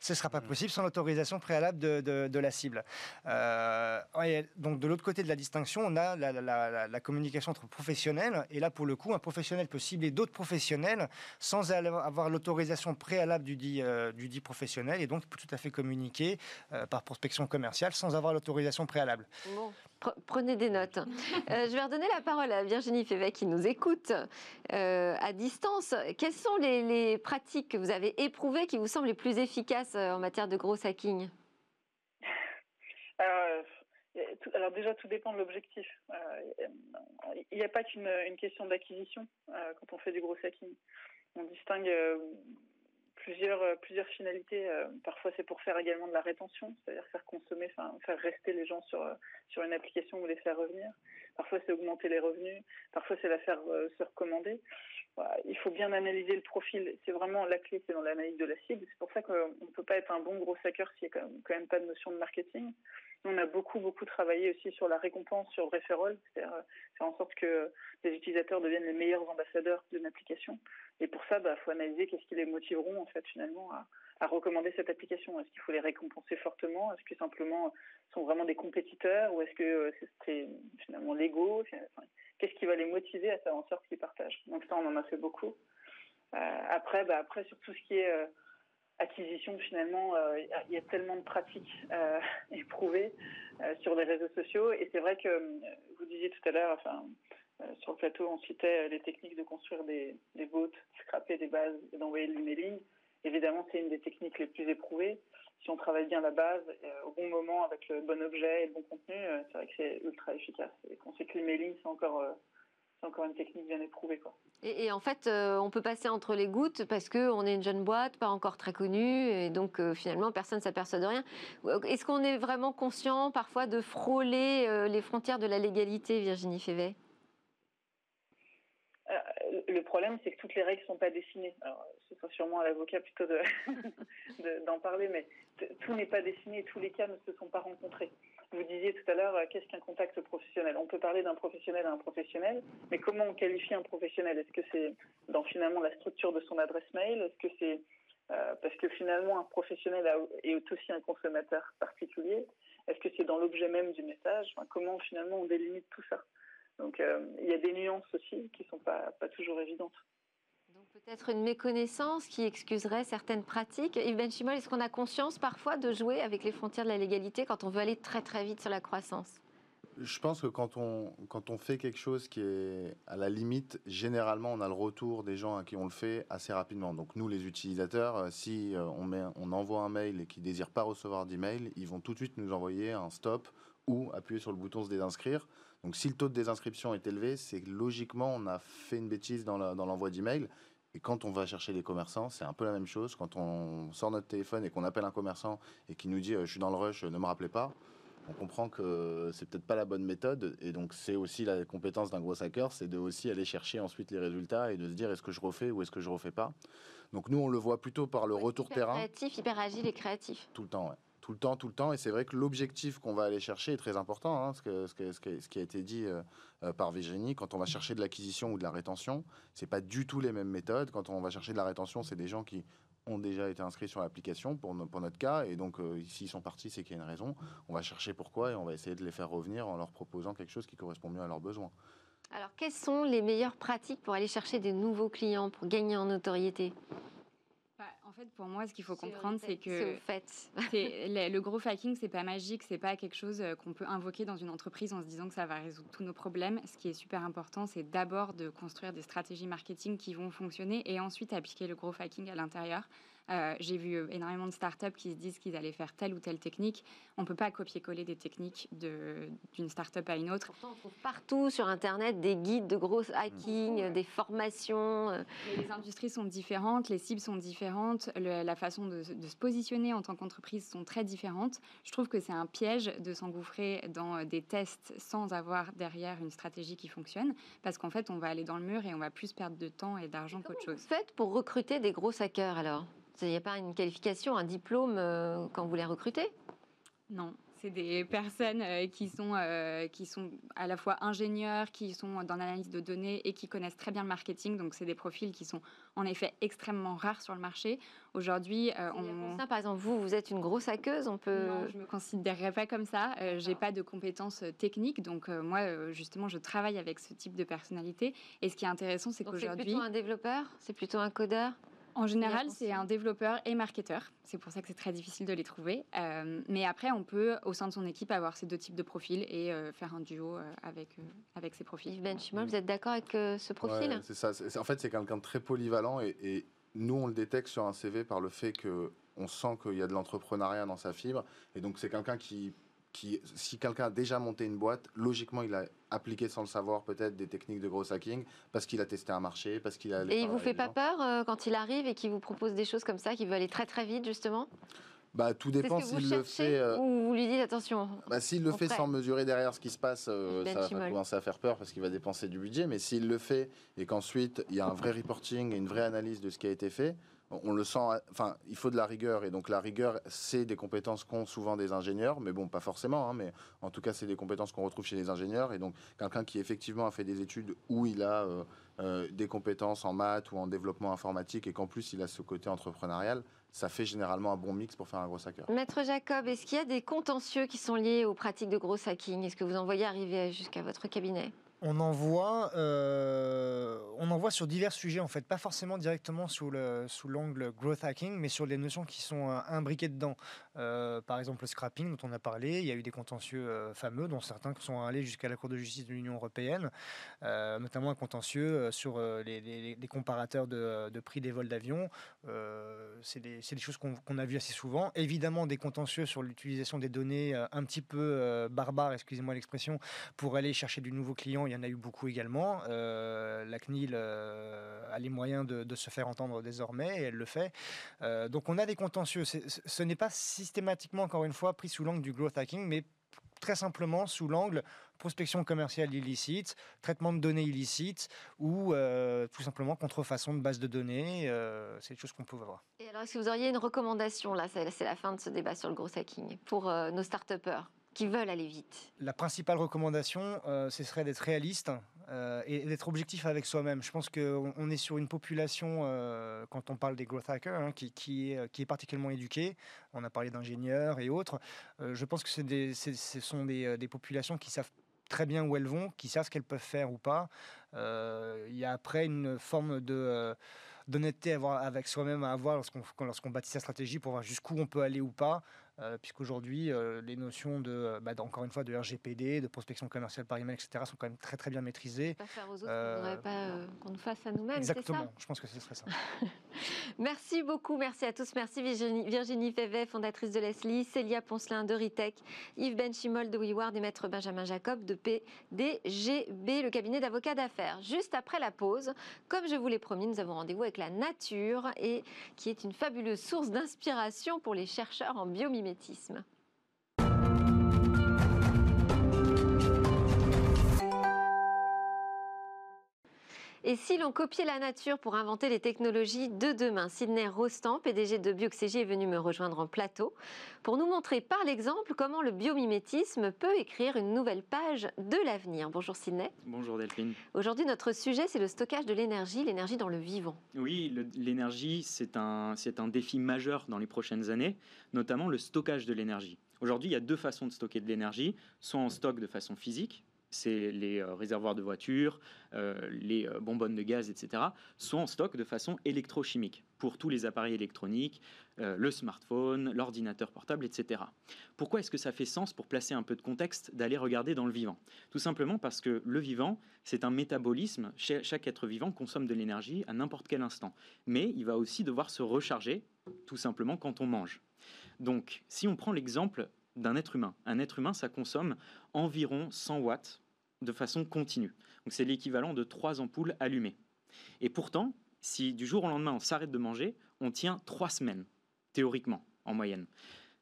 ce ne sera pas mmh. possible sans l'autorisation préalable de, la cible. donc de l'autre côté de la distinction, on a la, communication entre professionnels, et là pour le coup, un professionnel peut cibler d'autres professionnels sans avoir l'autorisation préalable du dit, du dit professionnel, et donc peut tout à fait communiquer euh, par prospection commerciale sans avoir l'autorisation préalable. Bon, prenez des notes. Euh, je vais redonner la parole à Virginie Févet qui nous écoute euh, à distance. Quelles sont les, pratiques que vous avez éprouvées qui vous semblent les plus efficaces en matière de gros hacking? Alors, déjà, tout dépend de l'objectif. Il n'y a pas qu'une question d'acquisition quand on fait du gros hacking. On distingue plusieurs, plusieurs finalités. parfois, c'est pour faire également de la rétention, c'est-à-dire faire consommer, faire rester les gens sur, sur une application ou les faire revenir. Parfois, c'est augmenter les revenus. Parfois, c'est la faire se recommander. il faut bien analyser le profil. C'est vraiment la clé, c'est dans l'analyse de la cible. C'est pour ça qu'on ne peut pas être un bon gros hacker s'il n'y a quand même, pas de notion de marketing. On a beaucoup, beaucoup travaillé aussi sur la récompense, sur le referral, c'est-à-dire faire en sorte que les utilisateurs deviennent les meilleurs ambassadeurs d'une application. Et pour ça, il bah, faut analyser qu'est-ce qui les motiveront, en fait, finalement, à, recommander cette application. Est-ce qu'il faut les récompenser fortement? Est-ce que simplement sont vraiment des compétiteurs? Ou est-ce que euh, c'est finalement l'ego? Qu'est-ce qui va les motiver à faire en sorte qu'ils partagent? Donc ça, on en a fait beaucoup. Euh, après, bah, après, sur tout ce qui est euh, acquisition, finalement, il y a tellement de pratiques éprouvées sur les réseaux sociaux. Et c'est vrai que vous disiez tout à l'heure, enfin, sur le plateau, on citait les techniques de construire des, des de scraper des bases et d'envoyer de l'emailing. C'est une des techniques les plus éprouvées. Si on travaille bien la base au bon moment avec le bon objet et le bon contenu, c'est vrai que c'est ultra efficace. Et qu'on sait que l'emailing, c'est encore c'est encore une technique bien éprouvée. Quoi. Et, en fait, on peut passer entre les gouttes parce qu'on est une jeune boîte, pas encore très connue, et donc finalement, personne ne s'aperçoit de rien. Est-ce qu'on est vraiment conscient parfois de frôler les frontières de la légalité, Virginie Févet? Le problème, c'est que toutes les règles ne sont pas dessinées. Alors, ce sera sûrement à l'avocat plutôt d'en parler, mais tout n'est pas dessiné, tous les cas ne se sont pas rencontrés. Vous disiez tout à l'heure, euh, qu'est-ce qu'un contact professionnel? On peut parler d'un professionnel à un professionnel, mais comment on qualifie un professionnel? Est-ce que c'est dans finalement la structure de son adresse mail? Est-ce que c'est euh, parce que finalement un professionnel est aussi un consommateur particulier? Est-ce que c'est dans l'objet même du message? Comment finalement on délimite tout ça? Donc euh, il y a des nuances aussi qui ne sont pas, pas toujours évidentes. Donc peut-être une méconnaissance qui excuserait certaines pratiques. Yves Benchimol, est-ce qu'on a conscience parfois de jouer avec les frontières de la légalité quand on veut aller très très vite sur la croissance? Je pense que quand on, quand on fait quelque chose qui est à la limite, généralement, on a le retour des gens à qui on le fait assez rapidement. Donc nous, les utilisateurs, euh, si euh, on, met, on envoie un mail et qu'ils ne désirent pas recevoir d'email, ils vont tout de suite nous envoyer un stop ou appuyer sur le bouton se désinscrire. Donc si le taux de désinscription est élevé, c'est que logiquement, on a fait une bêtise dans l'envoi d'email. Et quand on va chercher les commerçants, c'est un peu la même chose. Quand on sort notre téléphone et qu'on appelle un commerçant et qui nous dit euh, je suis dans le rush, ne me rappelez pas, on comprend que c'est peut-être pas la bonne méthode. Et donc c'est aussi la compétence d'un gros hacker, c'est de aussi aller chercher ensuite les résultats et de se dire est-ce que je refais ou est-ce que je refais pas? Donc nous on le voit plutôt par le retour terrain. Créatif, hyper agile et créatif. Tout le temps, ouais tout le temps, tout le temps. Et c'est vrai que l'objectif qu'on va aller chercher est très important. Hein, ce, qui a été dit euh, euh, par Virginie, quand on va chercher de l'acquisition ou de la rétention, c'est pas du tout les mêmes méthodes. Quand on va chercher de la rétention, c'est des gens qui ont déjà été inscrits sur l'application pour, pour, notre cas. Et donc, euh, s'ils sont partis, c'est qu'il y a une raison. On va chercher pourquoi et on va essayer de les faire revenir en leur proposant quelque chose qui correspond mieux à leurs besoins. Alors, quelles sont les meilleures pratiques pour aller chercher des nouveaux clients, pour gagner en notoriété? Fait, pour moi, ce qu'il faut comprendre, c'est que le, le gros hacking, c'est pas magique, c'est pas quelque chose euh, qu'on peut invoquer dans une entreprise en se disant que ça va résoudre tous nos problèmes. Ce qui est super important, c'est d'abord de construire des stratégies marketing qui vont fonctionner et ensuite appliquer le gros hacking à l'intérieur. Euh, j'ai vu euh, énormément de startups qui se disent qu'ils allaient faire telle ou telle technique. On ne peut pas copier-coller des techniques d'une startup à une autre. Pourtant, on trouve partout sur Internet des guides de gros hacking, des formations. Euh. les industries sont différentes, les cibles sont différentes, la façon de, se positionner en tant qu'entreprise sont très différentes. Je trouve que c'est un piège de s'engouffrer dans des tests sans avoir derrière une stratégie qui fonctionne, parce qu'en fait, on va aller dans le mur et on va plus perdre de temps et d'argent qu'autre chose. Faites pour recruter des gros hackers alors? Il n'y a pas une qualification, un diplôme euh, quand vous les recrutez? Non, c'est des personnes euh, qui, sont, euh, qui sont à la fois ingénieurs, qui sont dans l'analyse de données et qui connaissent très bien le marketing. Donc, c'est des profils qui sont en effet extrêmement rares sur le marché. Aujourd'hui, on... Ça, par exemple, vous, vous êtes une grosse hackeuse, on peut... Non, je me considérerais pas comme ça. J'ai pas de compétences techniques. Donc, moi, justement, je travaille avec ce type de personnalité. Et ce qui est intéressant, c'est qu'aujourd'hui... C'est plutôt un développeur? C'est plutôt un codeur? En général, c'est un développeur et marketeur. C'est pour ça que c'est très difficile de les trouver. Euh, mais après, on peut, au sein de son équipe, avoir ces deux types de profils et euh, faire un duo euh, avec, avec ces profils. Ben vous êtes d'accord avec ce profil? C'est ça. En fait, c'est quelqu'un de très polyvalent et, et, nous, on le détecte sur un CV par le fait que on sent qu'il y a de l'entrepreneuriat dans sa fibre. Et donc, c'est quelqu'un qui qui, si quelqu'un a déjà monté une boîte, logiquement, il a appliqué sans le savoir peut-être des techniques de gros hacking parce qu'il a testé un marché, parce qu'il a. Et il vous fait pas peur euh, quand il arrive et qu'il vous propose des choses comme ça, qui veut aller très très vite justement? Bah, tout dépend s'il le fait. Euh, ou vous lui dites attention. Bah, s'il le fait sans mesurer derrière ce qui se passe, euh, ça va commencer à faire peur parce qu'il va dépenser du budget. Mais s'il le fait et qu'ensuite il y a un vrai reporting et une vraie analyse de ce qui a été fait, on le sent, enfin, il faut de la rigueur. Et donc, la rigueur, c'est des compétences qu'ont souvent des ingénieurs, mais bon, pas forcément, hein, mais en tout cas, c'est des compétences qu'on retrouve chez les ingénieurs. Et donc, quelqu'un qui effectivement a fait des études où il a euh, euh, des compétences en maths ou en développement informatique et qu'en plus, il a ce côté entrepreneurial, ça fait généralement un bon mix pour faire un gros hacker. Maître Jacob, est-ce qu'il y a des contentieux qui sont liés aux pratiques de gros hacking Est-ce que vous en voyez arriver jusqu'à votre cabinet? On en voit, euh, sur divers sujets en fait, pas forcément directement sous le sous l'angle growth hacking, mais sur les notions qui sont euh, imbriquées dedans. Euh, par exemple, le scrapping dont on a parlé, il y a eu des contentieux fameux, dont certains sont allés jusqu'à la Cour de justice de l'Union européenne, notamment un contentieux sur les, comparateurs de, prix des vols d'avion. c'est des, des, choses qu'on a vues assez souvent. Évidemment, des contentieux sur l'utilisation des données un petit peu barbares, excusez-moi l'expression, pour aller chercher du nouveau client il y en a eu beaucoup également. Euh, la CNIL euh, a les moyens de, se faire entendre désormais et elle le fait. Euh, donc on a des contentieux. Ce n'est pas systématiquement, encore une fois, pris sous l'angle du growth hacking, mais très simplement sous l'angle prospection commerciale illicite, traitement de données illicites ou tout simplement contrefaçon de base de données. c'est des choses qu'on peut voir. Et alors, est-ce que vous auriez une recommandation, là, c'est la fin de ce débat sur le growth hacking, pour nos start-upers qui veulent aller vite La principale recommandation, euh, ce serait d'être réaliste euh, et d'être objectif avec soi-même. Je pense qu'on est sur une population, euh, quand on parle des growth hackers, hein, qui, est, particulièrement éduquée. On a parlé d'ingénieurs et autres. je pense que ce sont des, populations qui savent très bien où elles vont, qui savent ce qu'elles peuvent faire ou pas. Il y a après une forme d'honnêteté avec soi-même à avoir lorsqu'on bâtit sa stratégie pour voir jusqu'où on peut aller ou pas. Euh, puisqu'aujourd'hui, euh, les notions de, euh, bah, encore une fois, de RGPD, de prospection commerciale par email, etc., sont quand même très très bien maîtrisées. Pas faire aux autres, euh, pas qu'on nous fasse à nous-mêmes. Exactement, je pense que ce serait ça. merci beaucoup, merci à tous. Merci Virginie, Virginie Févet, fondatrice de Leslie, Célia Poncelin de Ritech, Yves Benchimol de WeWard et Maître Benjamin Jacob de PDGB, le cabinet d'avocats d'affaires. Juste après la pause, comme je vous l'ai promis, nous avons rendez-vous avec la nature et qui est une fabuleuse source d'inspiration pour les chercheurs en biomimétisme et si l'on copiait la nature pour inventer les technologies de demain? Sidney Rostand, PDG de Bioxégie, est venu me rejoindre en plateau pour nous montrer par l'exemple comment le biomimétisme peut écrire une nouvelle page de l'avenir. Bonjour Sidney. Bonjour Delphine. Aujourd'hui, notre sujet, c'est le stockage de l'énergie, l'énergie dans le vivant. Oui, l'énergie, c'est un, un défi majeur dans les prochaines années notamment le stockage de l'énergie. Aujourd'hui, il y a deux façons de stocker de l'énergie, soit en stock de façon physique, c'est les euh, réservoirs de voitures, euh, les euh, bonbonnes de gaz, etc., soit en stock de façon électrochimique pour tous les appareils électroniques, le smartphone, l'ordinateur portable, etc. Pourquoi est-ce que ça fait sens, pour placer un peu de contexte, d'aller regarder dans le vivant? Tout simplement parce que le vivant, c'est un métabolisme. Chaque être vivant consomme de l'énergie à n'importe quel instant. Mais il va aussi devoir se recharger, tout simplement quand on mange. Donc, si on prend l'exemple d'un être humain, un être humain, ça consomme environ 100 watts de façon continue. Donc, c'est l'équivalent de trois ampoules allumées. Et pourtant, si du jour au lendemain on s'arrête de manger, on tient trois semaines, théoriquement, en moyenne.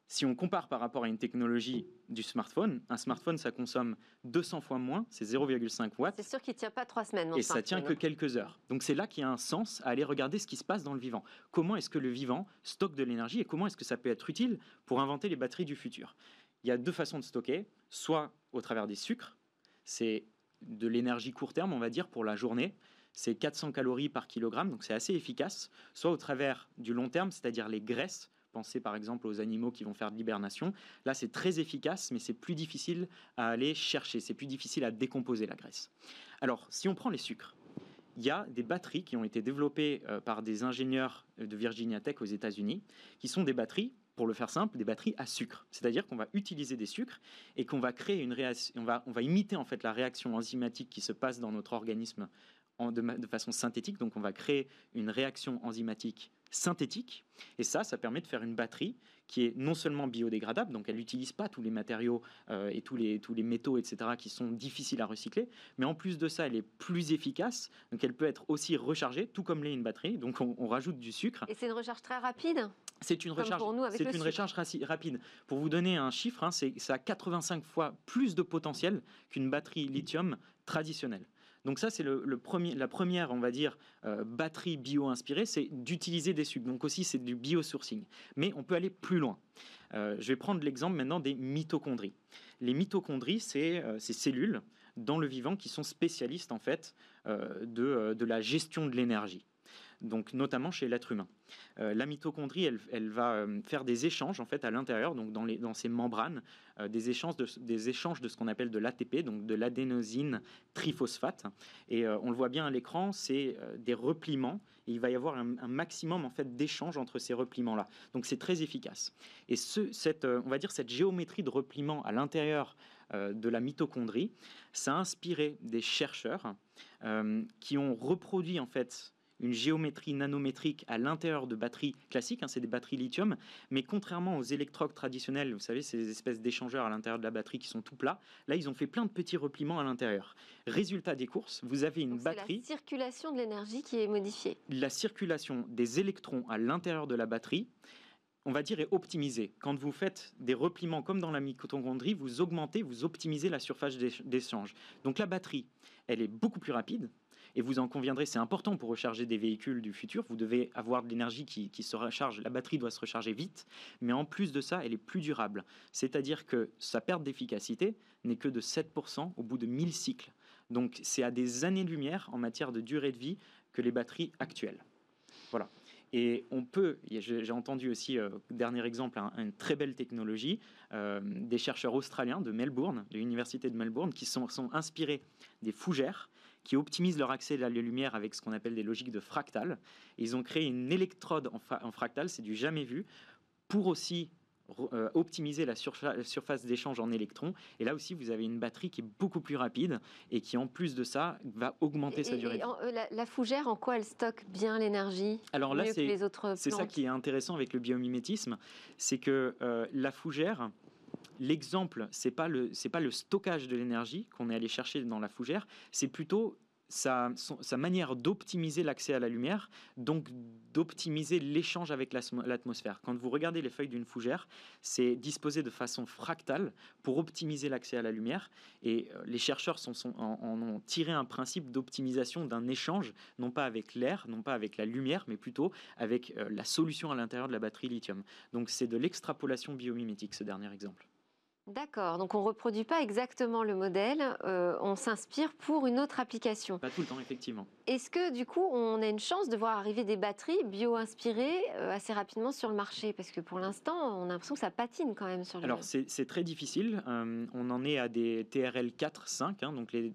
Si on compare par rapport à une technologie du smartphone, un smartphone, ça consomme 200 fois moins, c'est 0,5 watts. C'est sûr qu'il ne tient pas trois semaines. et ça tient que quelques heures. Donc c'est là qu'il y a un sens à aller regarder ce qui se passe dans le vivant. Comment est-ce que le vivant stocke de l'énergie et comment est-ce que ça peut être utile pour inventer les batteries du futur? Il y a deux façons de stocker, soit au travers des sucres, c'est de l'énergie court terme, on va dire, pour la journée. C'est 400 calories par kilogramme, donc c'est assez efficace. Soit au travers du long terme, c'est-à-dire les graisses, Pensez par exemple aux animaux qui vont faire de l'hibernation. Là, c'est très efficace, mais c'est plus difficile à aller chercher. C'est plus difficile à décomposer la graisse. Alors, si on prend les sucres, il y a des batteries qui ont été développées euh, par des ingénieurs de Virginia Tech aux États-Unis, qui sont des batteries pour le faire simple, des batteries à sucre. C'est-à-dire qu'on va utiliser des sucres et qu'on va créer une réaction, on va, on va imiter en fait la réaction enzymatique qui se passe dans notre organisme de, façon synthétique. Donc on va créer une réaction enzymatique synthétique. Et ça, ça permet de faire une batterie qui est non seulement biodégradable, donc elle n'utilise pas tous les matériaux euh, et tous les, tous les métaux, etc., qui sont difficiles à recycler, mais en plus de ça, elle est plus efficace, donc elle peut être aussi rechargée, tout comme l'est une batterie, donc on, rajoute du sucre. Et c'est une recharge très rapide? C'est une recharge, c'est une recharge rapide. Pour vous donner un chiffre, hein, c'est ça a 85 fois plus de potentiel qu'une batterie lithium traditionnelle. Donc ça, c'est le, premier, la première, on va dire, euh, batterie bio-inspirée, c'est d'utiliser des sucres. Donc aussi, c'est du biosourcing. Mais on peut aller plus loin. Euh, je vais prendre l'exemple maintenant des mitochondries. Les mitochondries, c'est euh, ces cellules dans le vivant qui sont spécialistes en fait de la gestion de l'énergie donc notamment chez l'être humain. Euh, la mitochondrie, elle, va euh, faire des échanges en fait à l'intérieur, donc dans, les, dans ces membranes, euh, des, échanges de, des échanges de ce qu'on appelle de l'ATP, donc de l'adénosine triphosphate. Et on le voit bien à l'écran, c'est des repliements. Et il va y avoir un, maximum en fait d'échanges entre ces repliements-là. Donc c'est très efficace. Et ce, cette, on va dire cette géométrie de repliement à l'intérieur de la mitochondrie, ça a inspiré des chercheurs qui ont reproduit en fait une géométrie nanométrique à l'intérieur de batteries classiques, hein, c'est des batteries lithium, mais contrairement aux électrodes traditionnels, vous savez, ces espèces d'échangeurs à l'intérieur de la batterie qui sont tout plats, là ils ont fait plein de petits repliements à l'intérieur. Résultat des courses, vous avez une batterie. La circulation de l'énergie qui est modifiée. La circulation des électrons à l'intérieur de la batterie on va dire, est optimisée. Quand vous faites des repliements comme dans la mitochondrie, vous augmentez, vous optimisez la surface d'échange. Donc la batterie, elle est beaucoup plus rapide, et vous en conviendrez, c'est important pour recharger des véhicules du futur. Vous devez avoir de l'énergie qui, se recharge. La batterie doit se recharger vite. Mais en plus de ça, elle est plus durable. C'est-à-dire que sa perte d'efficacité n'est que de 7% au bout de 1000 cycles. Donc c'est à des années-lumière en matière de durée de vie que les batteries actuelles. Voilà. Et on peut, j'ai entendu aussi, euh, dernier exemple, une très belle technologie, euh, des chercheurs australiens de Melbourne, de l'université de Melbourne, qui sont, sont inspirés des fougères qui optimisent leur accès à la lumière avec ce qu'on appelle des logiques de fractal. ils ont créé une électrode en, fractal, c'est du jamais vu, pour aussi euh, optimiser la, surface d'échange en électrons. Et là aussi, vous avez une batterie qui est beaucoup plus rapide et qui, en plus de ça, va augmenter sa durée. Euh, la, fougère, en quoi elle stocke bien l'énergie Alors là, c'est ça qui est intéressant avec le biomimétisme, c'est que euh, la fougère, l'exemple, c'est pas le pas le stockage de l'énergie qu'on est allé chercher dans la fougère, c'est plutôt sa, manière d'optimiser l'accès à la lumière, donc d'optimiser l'échange avec l'atmosphère. Quand vous regardez les feuilles d'une fougère, c'est disposé de façon fractale pour optimiser l'accès à la lumière. Et euh, les chercheurs en, ont tiré un principe d'optimisation d'un échange, non pas avec l'air, non pas avec la lumière, mais plutôt avec euh, la solution à l'intérieur de la batterie lithium. Donc c'est de l'extrapolation biomimétique, ce dernier exemple. D'accord, donc on ne reproduit pas exactement le modèle, euh, on s'inspire pour une autre application. Pas tout le temps, effectivement. Est-ce que du coup, on a une chance de voir arriver des batteries bio-inspirées euh, assez rapidement sur le marché? Parce que pour l'instant, on a l'impression que ça patine quand même sur le Alors, c'est très difficile. Euh, on en est à des TRL 4, 5, hein, donc les,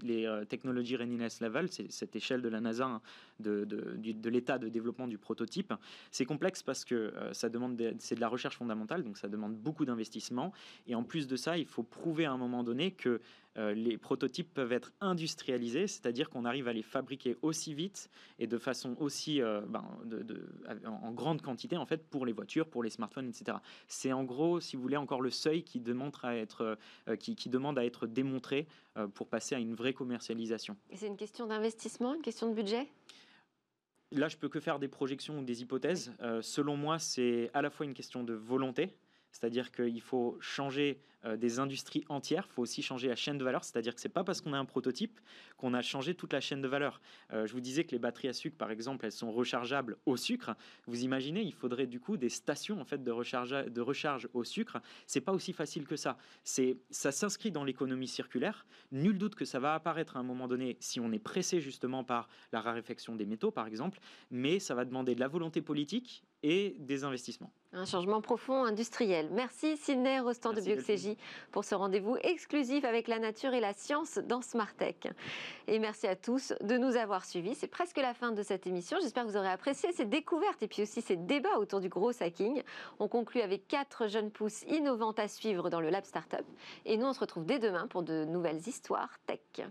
technologies readiness level, c'est cette échelle de la NASA hein, de, de l'état de développement du prototype. C'est complexe parce que ça demande, c'est de la recherche fondamentale, donc ça demande beaucoup d'investissement. Et en plus de ça, il faut prouver à un moment donné que euh, les prototypes peuvent être industrialisés, c'est-à-dire qu'on arrive à les fabriquer aussi vite et de façon aussi euh, ben, en grande quantité en fait pour les voitures, pour les smartphones, etc. C'est en gros, si vous voulez, encore le seuil qui demande à être, euh, qui, demande à être démontré pour passer à une vraie commercialisation. C'est une question d'investissement, une question de budget? Là, je peux que faire des projections ou des hypothèses. selon moi, c'est à la fois une question de volonté, c'est-à-dire qu'il faut changer euh, des industries entières, il faut aussi changer la chaîne de valeur, c'est-à-dire que ce n'est pas parce qu'on a un prototype qu'on a changé toute la chaîne de valeur. Euh, je vous disais que les batteries à sucre, par exemple, elles sont rechargeables au sucre. Vous imaginez, il faudrait du coup des stations en fait de recharge, de recharge au sucre. C'est pas aussi facile que ça. C'est, ça s'inscrit dans l'économie circulaire. Nul doute que ça va apparaître à un moment donné si on est pressé justement par la raréfaction des métaux, par exemple, mais ça va demander de la volonté politique et des investissements. Un changement profond industriel. Merci Sidney Rostand de Bioxégie pour ce rendez-vous exclusif avec la nature et la science dans Smartech. Et merci à tous de nous avoir suivis. C'est presque la fin de cette émission. J'espère que vous aurez apprécié ces découvertes et puis aussi ces débats autour du gros hacking. On conclut avec quatre jeunes pousses innovantes à suivre dans le Lab Startup. Et nous, on se retrouve dès demain pour de nouvelles histoires tech.